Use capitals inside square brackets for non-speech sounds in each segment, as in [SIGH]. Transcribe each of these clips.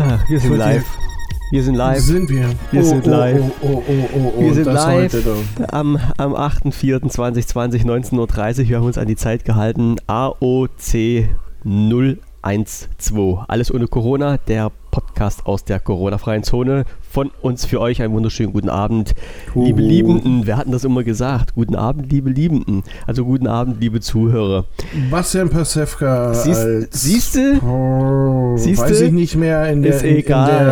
Ah, wir sind live. Wir sind live. Sind wir? Wir oh, sind oh, live. Oh, oh, oh, oh, oh. Wir sind live heute am, am 8.4.2020, 19.30 Uhr. Wir haben uns an die Zeit gehalten. AOC 012. Alles ohne Corona. Der Podcast aus der Corona-freien Zone. Von uns für euch einen wunderschönen guten Abend. Liebe Huhu. Liebenden, wir hatten das immer gesagt. Guten Abend, liebe Liebenden. Also guten Abend, liebe Zuhörer. Bastian Pasewka Siehst, du? Oh? Weiß ich nicht mehr. In der, Ist in, egal. In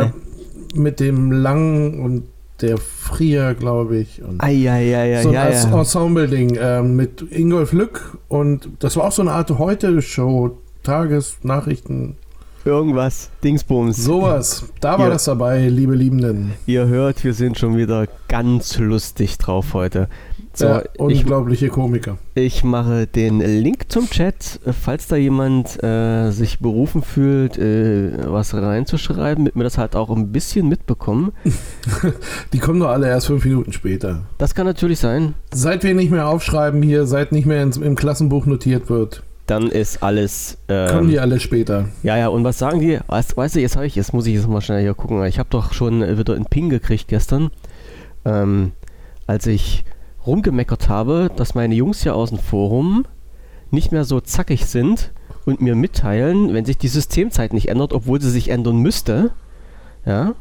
der, mit dem Langen und der Frier, glaube ich. Und Eieieiei, so ein ja, ja. Ensemble-Ding ähm, mit Ingolf Lück. Und das war auch so eine Art Heute-Show. Tagesnachrichten, Irgendwas, Dingsbums. sowas. Da war Ja. das dabei, liebe Liebenden. Ihr hört, wir sind schon wieder ganz lustig drauf heute. So, ja, ich, unglaubliche Komiker. ich mache den Link zum Chat, falls da jemand äh, sich berufen fühlt, äh, was reinzuschreiben, damit wir das halt auch ein bisschen mitbekommen. [LAUGHS] Die kommen doch alle erst fünf Minuten später. Das kann natürlich sein. Seit wir nicht mehr aufschreiben hier, seit nicht mehr ins, im Klassenbuch notiert wird, Dann ist alles. kommen Ähm, die alle später. ja, ja, und was sagen die? Weißt, weißt du, jetzt habe ich, jetzt muss ich jetzt mal schnell hier gucken. Ich habe doch schon äh, wieder einen Ping gekriegt gestern, ähm, als ich rumgemeckert habe, dass meine Jungs hier aus dem Forum nicht mehr so zackig sind und mir mitteilen, wenn sich die Systemzeit nicht ändert, obwohl sie sich ändern müsste. Ja.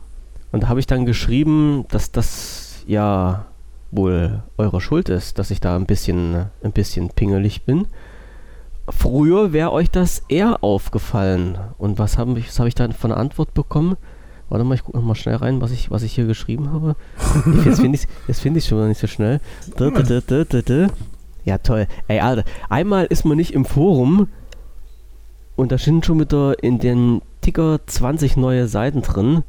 Und da habe ich dann geschrieben, dass das ja wohl eure Schuld ist, dass ich da ein bisschen, ein bisschen pingelig bin. Früher wäre euch das eher aufgefallen. Und was habe ich, was hab ich dann von einer Antwort bekommen? Warte mal, ich gucke mal schnell rein, was ich, was ich hier geschrieben habe. Jetzt finde ich es find schon wieder nicht so schnell. Ja, toll. Ey, Alter, einmal ist man nicht im Forum und da sind schon wieder in den Ticker 20 neue Seiten drin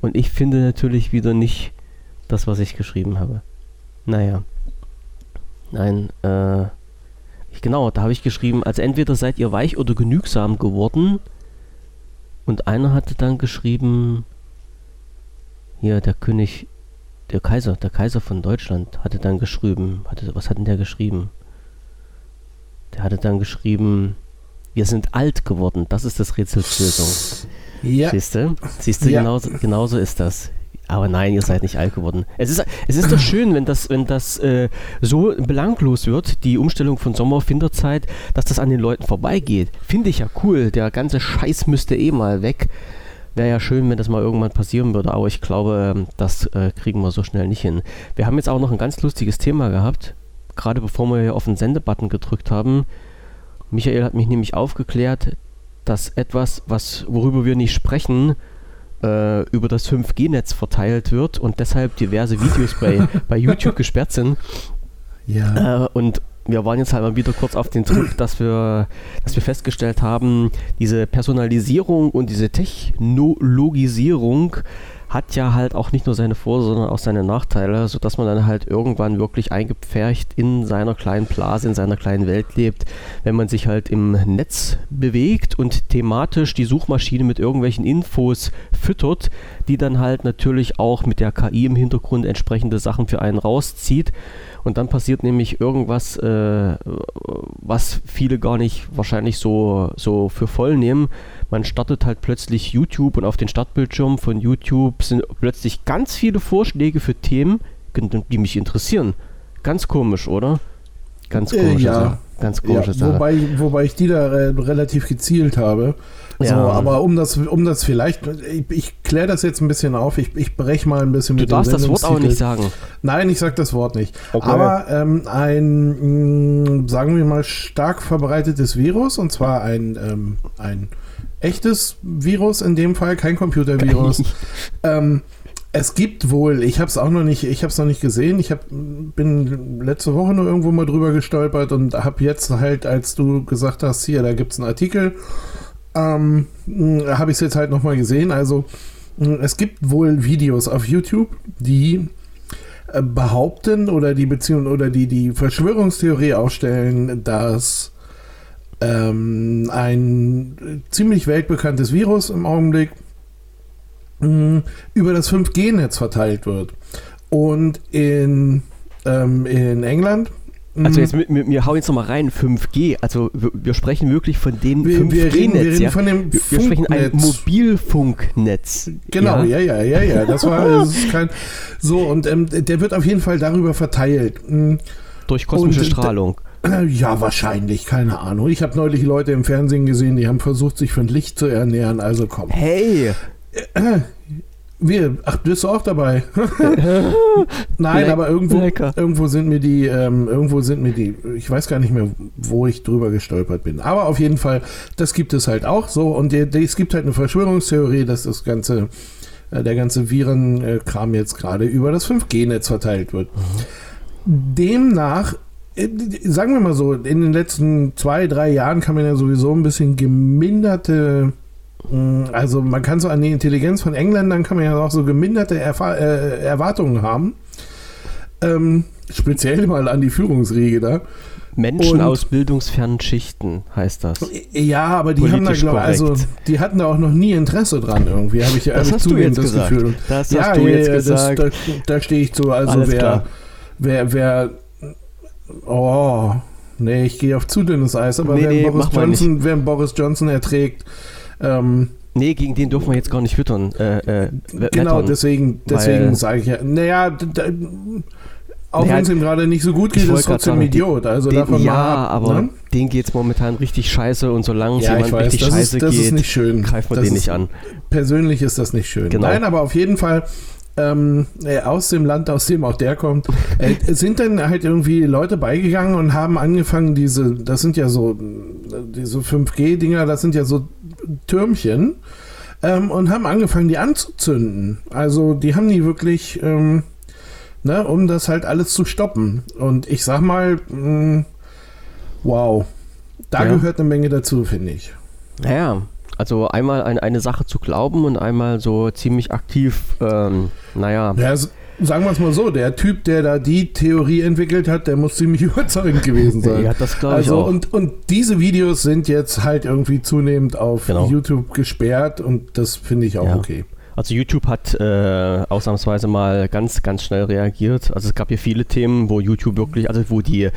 und ich finde natürlich wieder nicht das, was ich geschrieben habe. Naja. Nein, äh. Genau, da habe ich geschrieben, also entweder seid ihr weich oder genügsam geworden. Und einer hatte dann geschrieben, hier, der König, der Kaiser, der Kaiser von Deutschland hatte dann geschrieben, hatte, was hat denn der geschrieben? Der hatte dann geschrieben, wir sind alt geworden, das ist das Rätsels Lösung. Ja, Siehst du? Siehst du, Ja. genauso, genauso ist das. Aber nein, ihr seid nicht alt geworden. Es ist, es ist doch [COUGHS] schön, wenn das, wenn das äh, so belanglos wird, die Umstellung von Sommer auf Winterzeit, dass das an den Leuten vorbeigeht. Finde ich ja cool. Der ganze Scheiß müsste eh mal weg. Wäre ja schön, wenn das mal irgendwann passieren würde, aber ich glaube, ähm, das äh, kriegen wir so schnell nicht hin. Wir haben jetzt auch noch ein ganz lustiges Thema gehabt, gerade bevor wir hier auf den Sendebutton gedrückt haben. Michael hat mich nämlich aufgeklärt, dass etwas, was, worüber wir nicht sprechen, äh, über das 5G-Netz verteilt wird und deshalb diverse Videos bei, [LAUGHS] bei YouTube gesperrt sind. ja. Äh, und wir waren jetzt halt mal wieder kurz auf den Trip, dass wir, dass wir festgestellt haben, diese Personalisierung und diese Technologisierung hat ja halt auch nicht nur seine Vor-, sondern auch seine Nachteile, sodass man dann halt irgendwann wirklich eingepfercht in seiner kleinen Blase, in seiner kleinen Welt lebt, wenn man sich halt im Netz bewegt und thematisch die Suchmaschine mit irgendwelchen Infos füttert, die dann halt natürlich auch mit der KI im Hintergrund entsprechende Sachen für einen rauszieht. Und dann passiert nämlich irgendwas, äh, was viele gar nicht wahrscheinlich so, so für voll nehmen. Man startet halt plötzlich YouTube und auf den Startbildschirm von YouTube sind plötzlich ganz viele Vorschläge für Themen, die mich interessieren. Ganz komisch, oder? Ganz Äh, komische ja. Sache. Ganz ja komische Sache. wobei, wobei ich die da äh, relativ gezielt habe. So, Ja. aber um das, um das vielleicht, ich, ich kläre das jetzt ein bisschen auf, ich, ich breche mal ein bisschen Du mit dem darfst das Wort auch nicht sagen. Nein, ich sag das Wort nicht. Okay. Aber ähm, ein, mh, sagen wir mal, stark verbreitetes Virus, und zwar ein, ähm, ein echtes Virus in dem Fall, kein Computervirus. [LAUGHS] ähm, es gibt wohl, ich habe es auch noch nicht, ich habe es noch nicht gesehen. Ich hab, bin letzte Woche nur irgendwo mal drüber gestolpert und habe jetzt halt, als du gesagt hast, hier, da gibt es einen Artikel, ähm, habe ich es jetzt halt noch mal gesehen. Also es gibt wohl Videos auf YouTube, die äh, behaupten oder die Beziehung oder die die Verschwörungstheorie aufstellen, dass ähm, ein ziemlich weltbekanntes Virus im Augenblick mh, über das 5G-Netz verteilt wird. Und in, ähm, in England Also jetzt mit, mit, wir hauen jetzt nochmal rein, 5G. Also wir, wir sprechen wirklich von dem Wir, 5G-Netz. wir reden, wir reden ja? von dem wir, wir sprechen ein Funknetz. Mobilfunknetz. Genau, ja, ja, ja, ja. Das war [LAUGHS] das ist kein. So, und ähm, der wird auf jeden Fall darüber verteilt. Hm, Durch kosmische Und, Strahlung. Äh, Ja, wahrscheinlich, keine Ahnung. Ich habe neulich Leute im Fernsehen gesehen, die haben versucht, sich von Licht zu ernähren. Also komm. Hey! Wir, ach, bist du auch dabei? [LAUGHS] Nein, Leck- aber irgendwo, lecker. irgendwo sind mir die, ähm, irgendwo sind mir die, ich weiß gar nicht mehr, wo ich drüber gestolpert bin. Aber auf jeden Fall, das gibt es halt auch so. Und die, die, es gibt halt eine Verschwörungstheorie, dass das ganze, äh, der ganze Virenkram jetzt gerade über das 5G-Netz verteilt wird. Demnach, äh, sagen wir mal so, in den letzten zwei, drei Jahren kann man ja sowieso ein bisschen geminderte mh, also man kann so an die Intelligenz von Engländern kann man ja auch so geminderte Erfa äh, Erwartungen haben. Ähm, speziell mal an die Führungsriege da. Menschen Und- aus bildungsfernen Schichten heißt das. Ja, aber die haben da glaube also die hatten da auch noch nie Interesse dran irgendwie. Habe ich ja Das du jetzt das gesagt. Gefühl. Das ja, hast du ja, jetzt ja, gesagt. Das, da, da stehe ich zu. Also Alles wer, klar. wer, wer, oh, nee, ich gehe auf zu dünnes Eis. Aber Nee, wer, nee, Boris Johnson, wer Boris Johnson erträgt, ähm, Nee, gegen den dürfen wir jetzt gar nicht wittern. Äh, äh, Genau, wettern. deswegen, deswegen sage ich ja, naja, d- d- auch Naja, wenn es ihm gerade nicht so gut geht, ist grad trotzdem sagen, ein Idiot. Also den, davon ja, ab, aber ne? denen geht es momentan richtig scheiße und solange es ja, jemand weiß, richtig scheiße ist, das geht, ist nicht schön. greift man das den ist, nicht an. Persönlich ist das nicht schön. Genau. Nein, aber auf jeden Fall ähm, äh, aus dem Land, aus dem auch der kommt, äh, sind dann halt irgendwie Leute beigegangen und haben angefangen, diese, das sind ja so, diese 5G-Dinger, das sind ja so Türmchen, ähm, und haben angefangen, die anzuzünden. Also die haben die wirklich, ähm, ne, um das halt alles zu stoppen. Und ich sag mal, mh, wow, da Ja. gehört eine Menge dazu, finde ich. Naja, also einmal an eine Sache zu glauben und einmal so ziemlich aktiv, ähm, naja, Ja, sagen wir es mal so, der Typ, der da die Theorie entwickelt hat, der muss ziemlich [LAUGHS] überzeugend gewesen sein. ja, das glaube ich also auch. und, und diese Videos sind jetzt halt irgendwie zunehmend auf Genau. YouTube gesperrt und das finde ich auch Ja. okay. Also YouTube hat äh, ausnahmsweise mal ganz, ganz schnell reagiert. Also es gab hier viele Themen, wo YouTube wirklich, also wo die,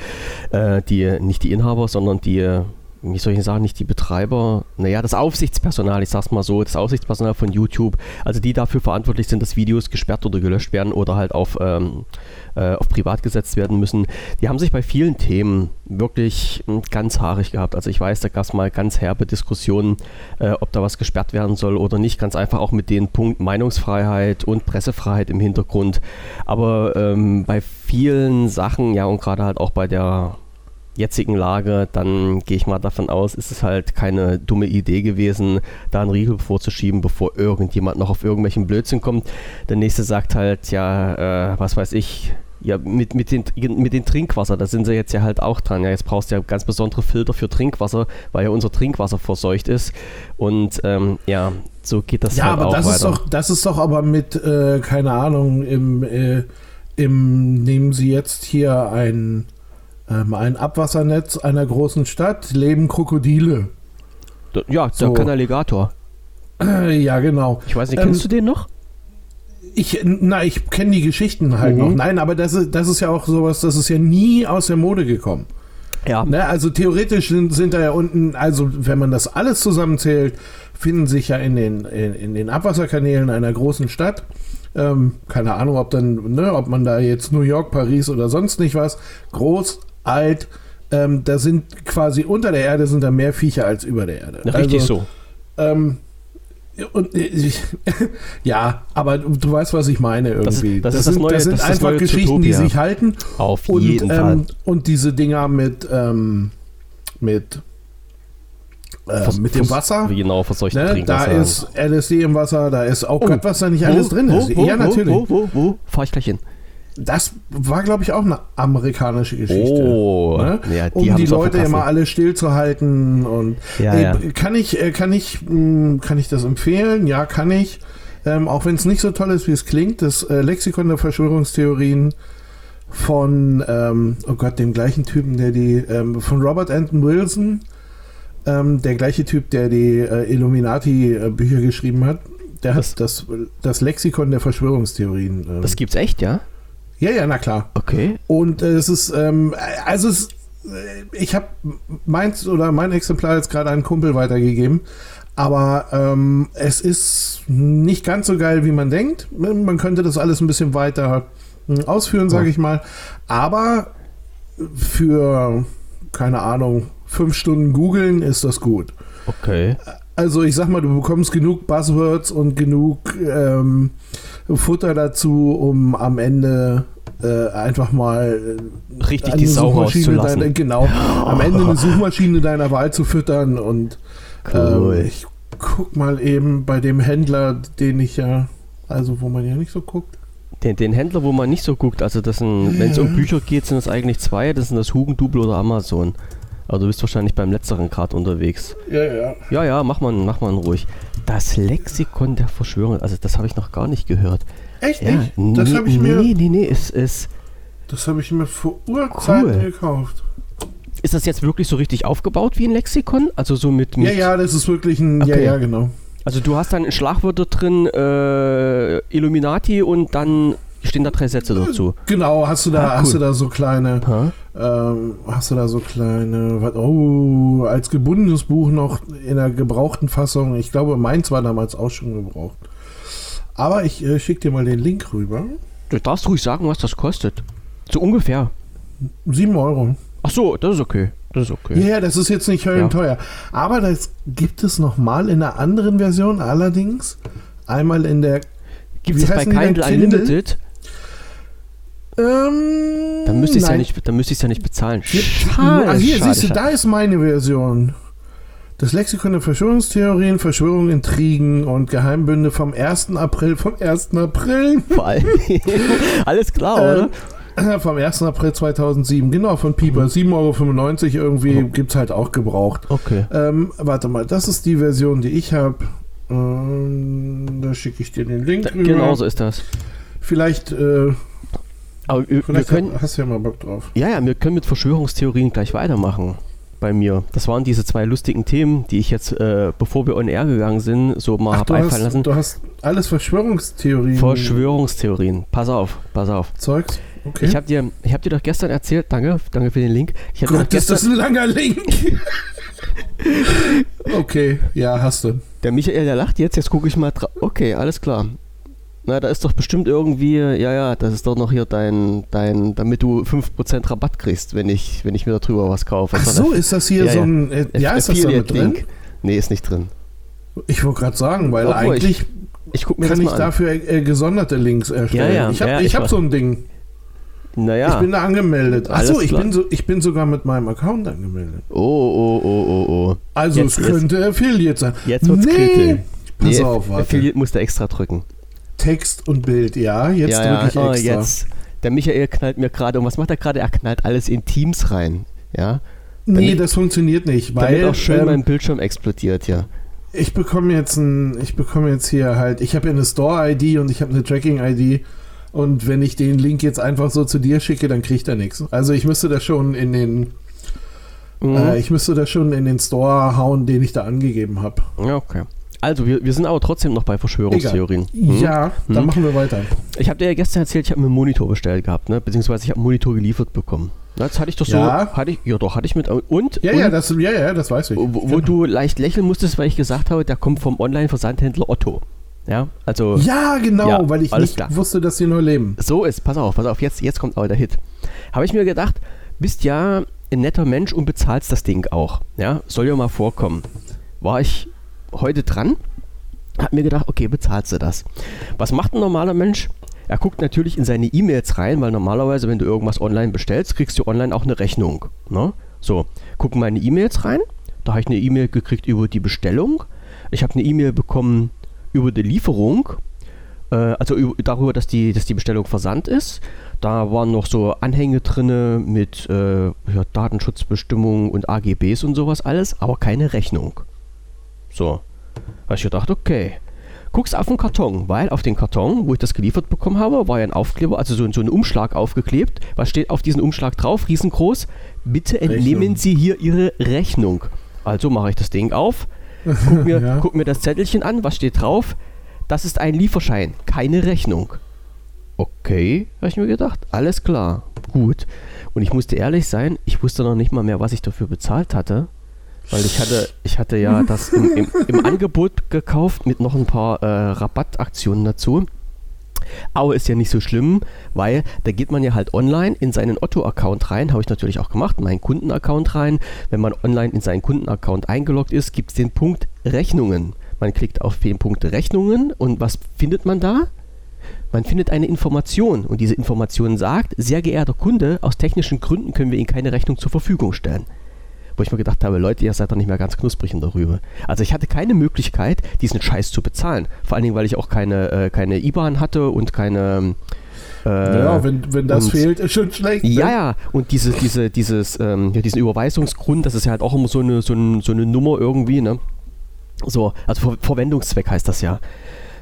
äh, die nicht die Inhaber, sondern die, wie soll ich sagen, nicht die Betreiber, naja, das Aufsichtspersonal, ich sag's mal so, das Aufsichtspersonal von YouTube, also die dafür verantwortlich sind, dass Videos gesperrt oder gelöscht werden oder halt auf, ähm, äh, auf privat gesetzt werden müssen, die haben sich bei vielen Themen wirklich mh, ganz haarig gehabt. Also ich weiß, da gab es mal ganz herbe Diskussionen, äh, ob da was gesperrt werden soll oder nicht. Ganz einfach auch mit dem Punkt Meinungsfreiheit und Pressefreiheit im Hintergrund. Aber ähm, bei vielen Sachen, ja und gerade halt auch bei der jetzigen Lage, dann gehe ich mal davon aus, ist es halt keine dumme Idee gewesen, da einen Riegel vorzuschieben, bevor irgendjemand noch auf irgendwelchen Blödsinn kommt. Der nächste sagt halt, ja, äh, was weiß ich, ja, mit, mit, den, mit den Trinkwasser, da sind sie jetzt ja halt auch dran. Ja, jetzt brauchst du ja ganz besondere Filter für Trinkwasser, weil ja unser Trinkwasser verseucht ist. Und ähm, ja, so geht das Ja, halt aber auch das weiter. ist doch, das ist doch aber mit, äh, keine Ahnung, im, äh, im, nehmen Sie jetzt hier ein, ähm, ein Abwassernetz einer großen Stadt, leben Krokodile. D- ja, der so. Kanaligator. Äh, [CLEARS THROAT] ja, genau. Ich weiß nicht, Ähm, kennst du den noch? Ich, na, ich kenne die Geschichten halt Mhm. noch. Nein, aber das ist, das ist ja auch sowas, das ist ja nie aus der Mode gekommen. Ja. Ne? Also theoretisch sind, sind da ja unten, also wenn man das alles zusammenzählt, finden sich ja in den, in, in den Abwasserkanälen einer großen Stadt, ähm, keine Ahnung, ob dann, ne, ob man da jetzt New York, Paris oder sonst nicht was, groß, alt, ähm, da sind quasi unter der Erde sind da mehr Viecher als über der Erde. Na, richtig also, so. Ähm, und äh, ich, [LAUGHS] ja, aber du, weißt, was ich meine irgendwie. das ist das sind, neue- das sind das ist das einfach neue Geschichten, die Zootopia. sich halten. Auf Und, jeden Fall. ähm, und diese Dinger mit, ähm, mit, äh, Vers- mit dem Wasser. Genau, verseuchten Ne, da ist LSD im Wasser, da ist auch Oh, Gott, was da nicht Wo, alles drin wo, ist. Wo, ja, natürlich. Wo, wo, wo? Fahr ich gleich hin. Das war, glaube ich, auch eine amerikanische Geschichte. Oh, Ne? ja, die um die Leute immer alle stillzuhalten und Ja, Ey, ja. kann ich äh, kann ich mh, kann ich das empfehlen? Ja, kann ich. Ähm, auch wenn es nicht so toll ist, wie es klingt, das äh, Lexikon der Verschwörungstheorien von ähm, oh Gott, dem gleichen Typen, der die ähm, von Robert Anton Wilson, ähm, der gleiche Typ, der die äh, Illuminati äh, geschrieben hat. Der Das- hat das, das Lexikon der Verschwörungstheorien. Ähm, Das gibt's echt, ja? Ja, ja, na klar. Okay. Und äh, es ist, ähm, also es, äh, ich habe meins oder mein Exemplar jetzt gerade einen Kumpel weitergegeben. Aber ähm, es ist nicht ganz so geil, wie man denkt. Man könnte das alles ein bisschen weiter äh, ausführen, sage ich mal. Aber für, keine Ahnung, fünf Stunden googeln ist das gut. Okay. Also ich sag mal, du bekommst genug Buzzwords und genug ähm, Futter dazu, um am Ende äh, einfach mal äh, richtig die Sau rauszulassen. Deine, genau, am Ende eine [LAUGHS] Suchmaschine deiner Wahl zu füttern und cool. ähm, ich guck mal eben bei dem Händler, den ich ja, also wo man ja nicht so guckt. Den, den Händler, wo man nicht so guckt, also das sind, wenn es um Bücher geht, sind es eigentlich zwei, das sind das Hugendubel oder Amazon. Aber du bist wahrscheinlich beim letzteren gerade unterwegs. Ja, ja. Ja, ja, mach mal, mach mal ruhig. Das Lexikon der Verschwörung, also das habe ich noch gar nicht gehört. Echt ja, nicht? Das habe ich mir. Nee, nee, nee, es ist. Das habe ich mir vor Urzeiten cool. gekauft. Ist das jetzt wirklich so richtig aufgebaut wie ein Lexikon? Also so mit. mit ja, ja, das ist wirklich ein. Okay. Ja, ja, genau. Also du hast dann Schlagwörter drin, äh, Illuminati und dann stehen da drei Sätze dazu. Genau, hast du da, ah, cool. hast du da so kleine, ähm, hast du da so kleine, oh, als gebundenes Buch noch in der gebrauchten Fassung. Ich glaube, meins war damals auch schon gebraucht. Aber ich äh, schicke dir mal den Link rüber. Du darfst ruhig sagen, was das kostet. So ungefähr. 7 Euro. Ach so, das ist okay. Das ist okay. Ja, das ist jetzt nicht höllenteuer. Ja. Aber das gibt es nochmal in einer anderen Version allerdings. Einmal in der. Gibt es bei Kindle Unlimited? Ähm, dann müsste ich es ja, nicht, ja nicht bezahlen. Schade, ah, hier, schade, siehst du, schade. da ist meine Version. Das Lexikon der Verschwörungstheorien, Verschwörungen, Intrigen und Geheimbünde vom 1. April, vom 1. April. [LAUGHS] Vor allem. [LAUGHS] Alles klar, oder? Ähm, vom 1. April 2007, genau, von Pieper. Mhm. 7,95 Euro irgendwie mhm. gibt es halt auch gebraucht. Okay. Ähm, warte mal, das ist die Version, die ich habe. Ähm, da schicke ich dir den Link. Da, genau so ist das. Vielleicht äh, aber wir, wir können, hast du ja mal Bock drauf. Ja, ja, wir können mit Verschwörungstheorien gleich weitermachen bei mir. Das waren diese zwei lustigen Themen, die ich jetzt, äh, bevor wir on air gegangen sind, so mal habe einfallen lassen. Du hast alles Verschwörungstheorien. Verschwörungstheorien. Pass auf, pass auf. Zeugs. Okay. Ich habe dir, hab dir doch gestern erzählt, danke, danke für den Link. Ich Gott, gestern, ist das ein langer Link. [LAUGHS] okay, ja, hast du. Der Michael, der lacht jetzt, jetzt gucke ich mal drauf. Okay, alles klar. Na, da ist doch bestimmt irgendwie, ja, ja, das ist doch noch hier dein, dein, damit du 5% Rabatt kriegst, wenn ich, wenn ich mir darüber was kaufe. Ach so, ist das hier ja, so ein, äh, ja, ist das da mit drin? Nee, ist nicht drin. Ich wollte gerade sagen, weil Obwohl eigentlich ich, ich kann ich dafür äh, gesonderte Links erstellen. Ja, ja, ich habe ja, ich hab so ein Ding. Naja. Ich bin da angemeldet. Achso, ich bin, so, ich bin sogar mit meinem Account angemeldet. Oh, oh, oh, oh, oh. Also jetzt, es könnte jetzt, Affiliate sein. Jetzt wird's nee. kritisch. Pass nee, auf, warte. Affiliate musst du extra drücken. Text und Bild, ja. Jetzt ja, drücke ich ja. Oh, extra. jetzt. Der Michael knallt mir gerade, und was macht er gerade? Er knallt alles in Teams rein, ja. Nee, damit, das funktioniert nicht, weil. Damit auch schön ähm, mein Bildschirm explodiert, ja. Ich bekomme jetzt ein, ich bekomme jetzt hier halt, ich habe ja eine Store-ID und ich habe eine Tracking-ID. Und wenn ich den Link jetzt einfach so zu dir schicke, dann kriegt er nichts. Also ich müsste das schon in den, mhm. äh, ich müsste das schon in den Store hauen, den ich da angegeben habe. Ja, okay. Also, wir, wir sind aber trotzdem noch bei Verschwörungstheorien. Hm? Ja, hm? dann machen wir weiter. Ich habe dir ja gestern erzählt, ich habe mir einen Monitor bestellt gehabt, ne? beziehungsweise ich habe einen Monitor geliefert bekommen. Das hatte ich doch so, ja. hatte ich, ja doch, hatte ich mit, und? Ja, und, ja, das, ja, ja, das weiß ich. Wo, wo genau. du leicht lächeln musstest, weil ich gesagt habe, der kommt vom Online-Versandhändler Otto. Ja, also. Ja, genau, ja, weil ich nicht klar. wusste, dass sie nur leben. So ist, pass auf, pass auf, jetzt, jetzt kommt aber der Hit. Habe ich mir gedacht, bist ja ein netter Mensch und bezahlst das Ding auch. Ja, soll ja mal vorkommen. War ich heute dran hab mir gedacht, okay, bezahlst du das. Was macht ein normaler Mensch? Er guckt natürlich in seine E-Mails rein, weil normalerweise, wenn du irgendwas online bestellst, kriegst du online auch eine Rechnung. Ne? So, gucken meine E-Mails rein. Da habe ich eine E-Mail gekriegt über die Bestellung. Ich habe eine E-Mail bekommen über die Lieferung. Äh, also über, darüber, dass die, dass die Bestellung versandt ist. Da waren noch so Anhänge drin mit äh, ja, Datenschutzbestimmungen und AGBs und sowas alles, aber keine Rechnung. So, habe ich gedacht, okay. Guckst auf den Karton, weil auf den Karton, wo ich das geliefert bekommen habe, war ja ein Aufkleber, also so, so ein Umschlag aufgeklebt. Was steht auf diesem Umschlag drauf? Riesengroß. Bitte entnehmen Rechnung. Sie hier Ihre Rechnung. Also mache ich das Ding auf, guck mir, [LAUGHS] ja. guck mir das Zettelchen an, was steht drauf? Das ist ein Lieferschein, keine Rechnung. okay, habe ich mir gedacht. Alles klar, gut. Und ich musste ehrlich sein, ich wusste noch nicht mal mehr, was ich dafür bezahlt hatte. Weil ich hatte, ich hatte ja das im, im, im [LAUGHS] Angebot gekauft mit noch ein paar äh, Rabattaktionen dazu. Aber ist ja nicht so schlimm, weil da geht man ja halt online in seinen Otto-Account rein, habe ich natürlich auch gemacht, meinen Kundenaccount rein. Wenn man online in seinen Kundenaccount eingeloggt ist, gibt es den Punkt Rechnungen. Man klickt auf den Punkt Rechnungen und was findet man da? Man findet eine Information und diese Information sagt, sehr geehrter Kunde, aus technischen Gründen können wir Ihnen keine Rechnung zur Verfügung stellen wo ich mir gedacht habe, Leute, ihr seid doch nicht mehr ganz knusprig in der Rübe. Also ich hatte keine Möglichkeit, diesen Scheiß zu bezahlen. Vor allen Dingen, weil ich auch keine, äh, keine IBAN hatte und keine... Äh, ja, wenn, wenn das und, fehlt, ist schon schlecht. Ja, ne? ja, und diese, diese, dieses, ähm, ja, diesen Überweisungsgrund, das ist ja halt auch immer so eine, so, ein, so eine Nummer irgendwie, ne? So, also Ver Verwendungszweck heißt das ja.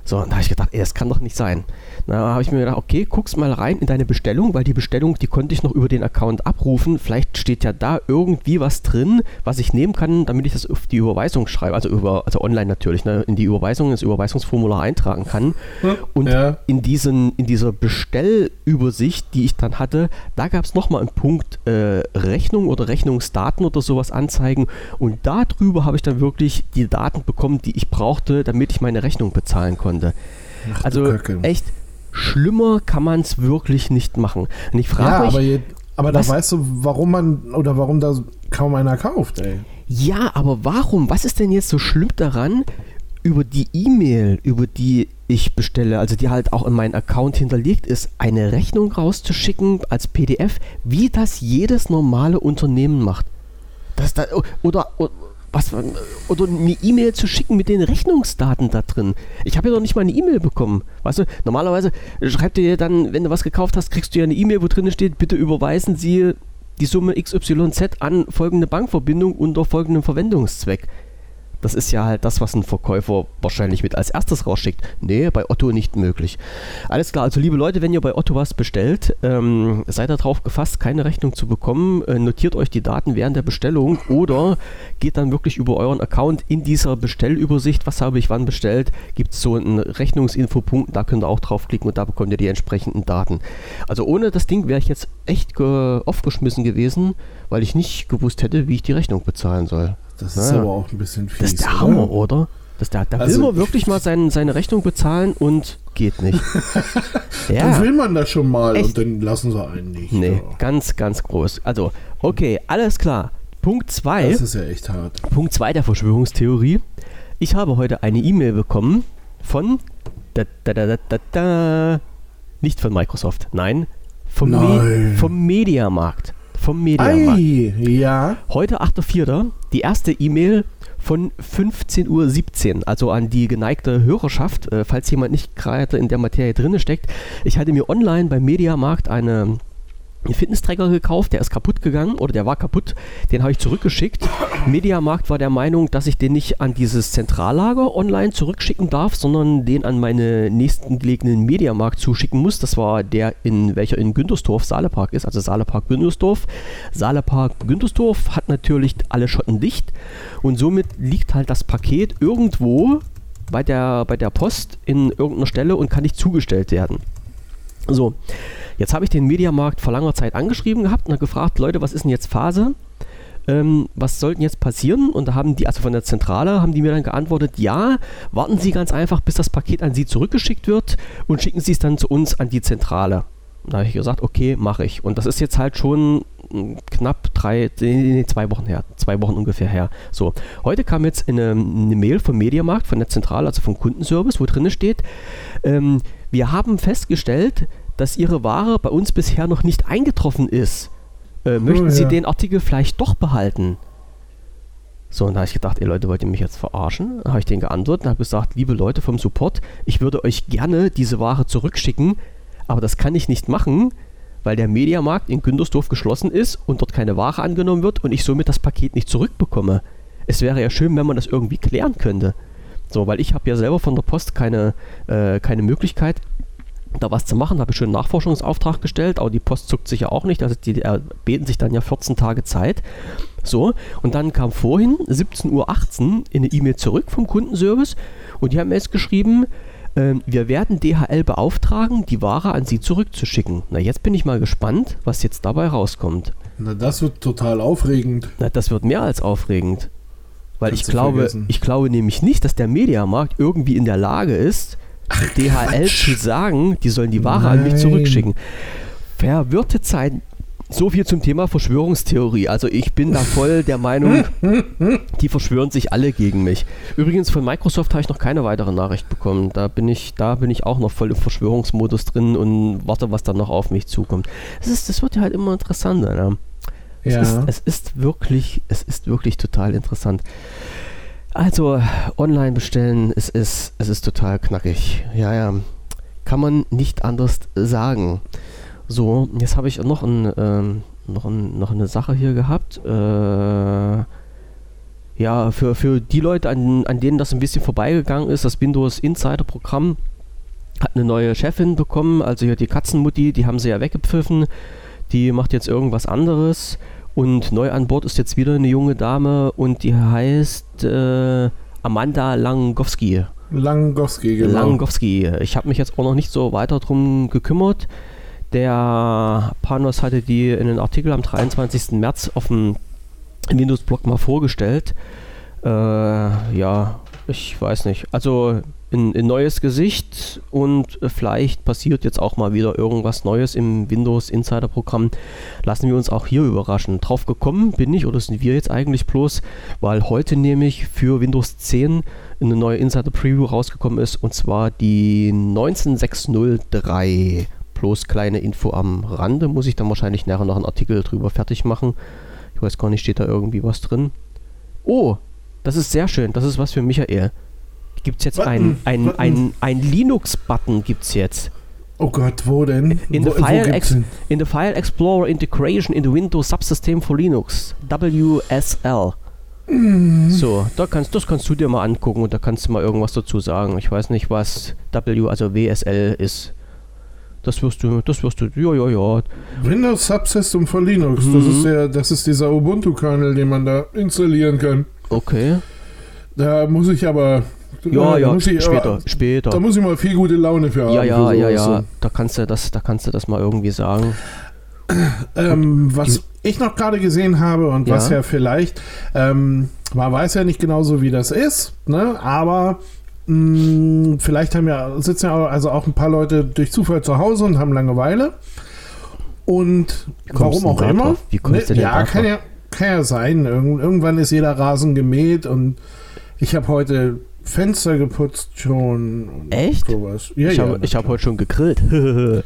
So, und da habe ich gedacht, ey, das kann doch nicht sein. Da habe ich mir gedacht, okay, guck's mal rein in deine Bestellung, weil die Bestellung, die konnte ich noch über den Account abrufen. Vielleicht steht ja da irgendwie was drin, was ich nehmen kann, damit ich das auf die Überweisung schreibe, also über, also online natürlich, ne, in die Überweisung, ins Überweisungsformular eintragen kann. Und ja. in, diesen, in dieser Bestellübersicht, die ich dann hatte, da gab es nochmal einen Punkt äh, Rechnung oder Rechnungsdaten oder sowas anzeigen. Und darüber habe ich dann wirklich die Daten bekommen, die ich brauchte, damit ich meine Rechnung bezahlen konnte. Ach, also echt schlimmer kann man es wirklich nicht machen. Und ich frage ja, mich. Aber, je, aber da weißt du, warum man oder warum da kaum einer kauft, ey. Ja, aber warum? Was ist denn jetzt so schlimm daran, über die E-Mail, über die ich bestelle, also die halt auch in meinen Account hinterlegt ist, eine Rechnung rauszuschicken als PDF, wie das jedes normale Unternehmen macht? Das da, oder, oder was, oder eine E-Mail zu schicken mit den Rechnungsdaten da drin. Ich habe ja noch nicht mal eine E-Mail bekommen. Weißt du, normalerweise schreibt ihr dann, wenn du was gekauft hast, kriegst du ja eine E-Mail, wo drin steht, bitte überweisen Sie die Summe XYZ an folgende Bankverbindung unter folgendem Verwendungszweck. Das ist ja halt das, was ein Verkäufer wahrscheinlich mit als erstes rausschickt. Nee, bei Otto nicht möglich. Alles klar, also liebe Leute, wenn ihr bei Otto was bestellt, ähm, seid darauf gefasst, keine Rechnung zu bekommen. Äh, notiert euch die Daten während der Bestellung oder geht dann wirklich über euren Account in dieser Bestellübersicht, was habe ich wann bestellt, gibt es so einen Rechnungsinfopunkt, da könnt ihr auch draufklicken und da bekommt ihr die entsprechenden Daten. Also ohne das Ding wäre ich jetzt echt aufgeschmissen gewesen, weil ich nicht gewusst hätte, wie ich die Rechnung bezahlen soll. Das ist ja. aber auch ein bisschen fies. Das ist der oder? Hammer, oder? Das, da da also will man wirklich mal sein, seine Rechnung bezahlen und geht nicht. [LAUGHS] ja. Dann will man das schon mal Echt? und dann lassen sie einen nicht. Nee, ja. ganz, ganz groß. Also, okay, alles klar. Punkt 2. Das ist ja echt hart. Punkt 2 der Verschwörungstheorie. Ich habe heute eine E-Mail bekommen von da, da, da, da, da, nicht von Microsoft, nein, vom. Me vom Mediamarkt vom Mediamarkt. Ei, ja. Heute 8.4. Die erste E-Mail von 15.17 Uhr, also an die geneigte Hörerschaft, äh, falls jemand nicht gerade in der Materie drin steckt. Ich hatte mir online beim Mediamarkt eine einen Fitnesstracker gekauft, der ist kaputt gegangen oder der war kaputt, den habe ich zurückgeschickt. Mediamarkt war der Meinung, dass ich den nicht an dieses Zentrallager online zurückschicken darf, sondern den an meine nächsten gelegenen Mediamarkt zuschicken muss. Das war der, in welcher in Güntersdorf Saalepark ist, also Saalepark Güntersdorf. Saalepark Güntersdorf hat natürlich alle Schotten dicht und somit liegt halt das Paket irgendwo bei der, bei der Post in irgendeiner Stelle und kann nicht zugestellt werden. So, Jetzt habe ich den Mediamarkt vor langer Zeit angeschrieben gehabt und gefragt, Leute, was ist denn jetzt Phase? Ähm, was sollten jetzt passieren? Und da haben die, also von der Zentrale, haben die mir dann geantwortet, ja, warten Sie ganz einfach, bis das Paket an Sie zurückgeschickt wird und schicken Sie es dann zu uns an die Zentrale. Da habe ich gesagt, okay, mache ich. Und das ist jetzt halt schon knapp drei, nee, zwei Wochen her, zwei Wochen ungefähr her. So, heute kam jetzt eine, eine Mail vom Mediamarkt, von der Zentrale, also vom Kundenservice, wo drin steht, ähm, wir haben festgestellt, dass Ihre Ware bei uns bisher noch nicht eingetroffen ist. Äh, möchten oh, Sie den Artikel vielleicht doch behalten? So, und da habe ich gedacht, ey Leute, wollt ihr mich jetzt verarschen? Dann habe ich denen geantwortet und habe gesagt, liebe Leute vom Support, ich würde euch gerne diese Ware zurückschicken, aber das kann ich nicht machen, weil der Mediamarkt in Güntersdorf geschlossen ist und dort keine Ware angenommen wird und ich somit das Paket nicht zurückbekomme. Es wäre ja schön, wenn man das irgendwie klären könnte. So, weil ich habe ja selber von der Post keine, äh, keine Möglichkeit, da was zu machen, habe ich schon einen Nachforschungsauftrag gestellt, aber die Post zuckt sich ja auch nicht, also die äh, beten sich dann ja 14 Tage Zeit. So, und dann kam vorhin 17.18 Uhr eine E-Mail zurück vom Kundenservice und die haben mir jetzt geschrieben, ähm, wir werden DHL beauftragen, die Ware an Sie zurückzuschicken. Na, jetzt bin ich mal gespannt, was jetzt dabei rauskommt. Na, das wird total aufregend. Na, das wird mehr als aufregend. Weil Kannst ich glaube, vergessen. ich glaube nämlich nicht, dass der Mediamarkt irgendwie in der Lage ist, DHL Quatsch. zu sagen, die sollen die Ware an mich Nein. zurückschicken. Verwirrte Zeiten. So viel zum Thema Verschwörungstheorie. Also ich bin da voll der Meinung, [LAUGHS] die verschwören sich alle gegen mich. Übrigens von Microsoft habe ich noch keine weitere Nachricht bekommen. Da bin ich, da bin ich auch noch voll im Verschwörungsmodus drin und warte, was dann noch auf mich zukommt. Das, ist, das wird ja halt immer interessanter. Ne? Es, Ja. ist, es ist wirklich, es ist wirklich total interessant. Also, online bestellen, es ist, es ist total knackig. Ja, ja. Kann man nicht anders sagen. So, jetzt habe ich noch, ein, ähm, noch, ein, noch eine Sache hier gehabt. Äh, ja, für, für die Leute, an, an denen das ein bisschen vorbeigegangen ist, das Windows Insider Programm hat eine neue Chefin bekommen, also hier die Katzenmutti, die haben sie ja weggepfiffen. Die macht jetzt irgendwas anderes. Und neu an Bord ist jetzt wieder eine junge Dame und die heißt äh, Amanda Langowski. Langowski, genau. Langowski. Ich habe mich jetzt auch noch nicht so weiter drum gekümmert. Der Panos hatte die in einem Artikel am 23. März auf dem Windows-Blog mal vorgestellt. Äh, ja, ich weiß nicht. Also ein, ein neues Gesicht und äh, vielleicht passiert jetzt auch mal wieder irgendwas Neues im Windows Insider Programm. Lassen wir uns auch hier überraschen. Drauf gekommen bin ich oder sind wir jetzt eigentlich bloß, weil heute nämlich für Windows 10 eine neue Insider Preview rausgekommen ist und zwar die 19603. Bloß kleine Info am Rande, muss ich dann wahrscheinlich nachher noch einen Artikel drüber fertig machen. Ich weiß gar nicht, steht da irgendwie was drin? Oh, das ist sehr schön. Das ist was für Michael. Gibt es jetzt Button, ein, ein, ein, ein Linux-Button gibt's jetzt. Oh Gott, wo denn? In wo, the, File in the File Explorer Integration in the Windows Subsystem for Linux. WSL. Mhm. So, da kannst, das kannst du dir mal angucken und da kannst du mal irgendwas dazu sagen. Ich weiß nicht, was W, also WSL ist. Das wirst du, das wirst du, ja, ja, ja. Windows Subsystem for Linux. Das, Mhm. ist der, das ist dieser Ubuntu-Kernel, den man da installieren kann. Okay. Da muss ich aber. Ja, ja, ich, später, aber- später. Da muss ich mal viel gute Laune für haben. Ja, ja, ja, ja. Da kannst du das, da kannst du das mal irgendwie sagen. [CLEARS THROAT] Ähm, was ich noch gerade gesehen habe und was Ja. ja vielleicht, ähm, man weiß ja nicht genauso, wie das ist, ne? aber mh, vielleicht haben ja, sitzen ja auch- also auch ein paar Leute durch Zufall zu Hause und haben Langeweile. Und warum auch immer. drauf? Wie kommst du denn ja, kann ja, kann ja sein. Irgend, irgendwann ist jeder Rasen gemäht und ich habe heute Fenster geputzt schon. und Echt? Sowas. Ja, ich ja, habe hab heute schon gegrillt. [LAUGHS]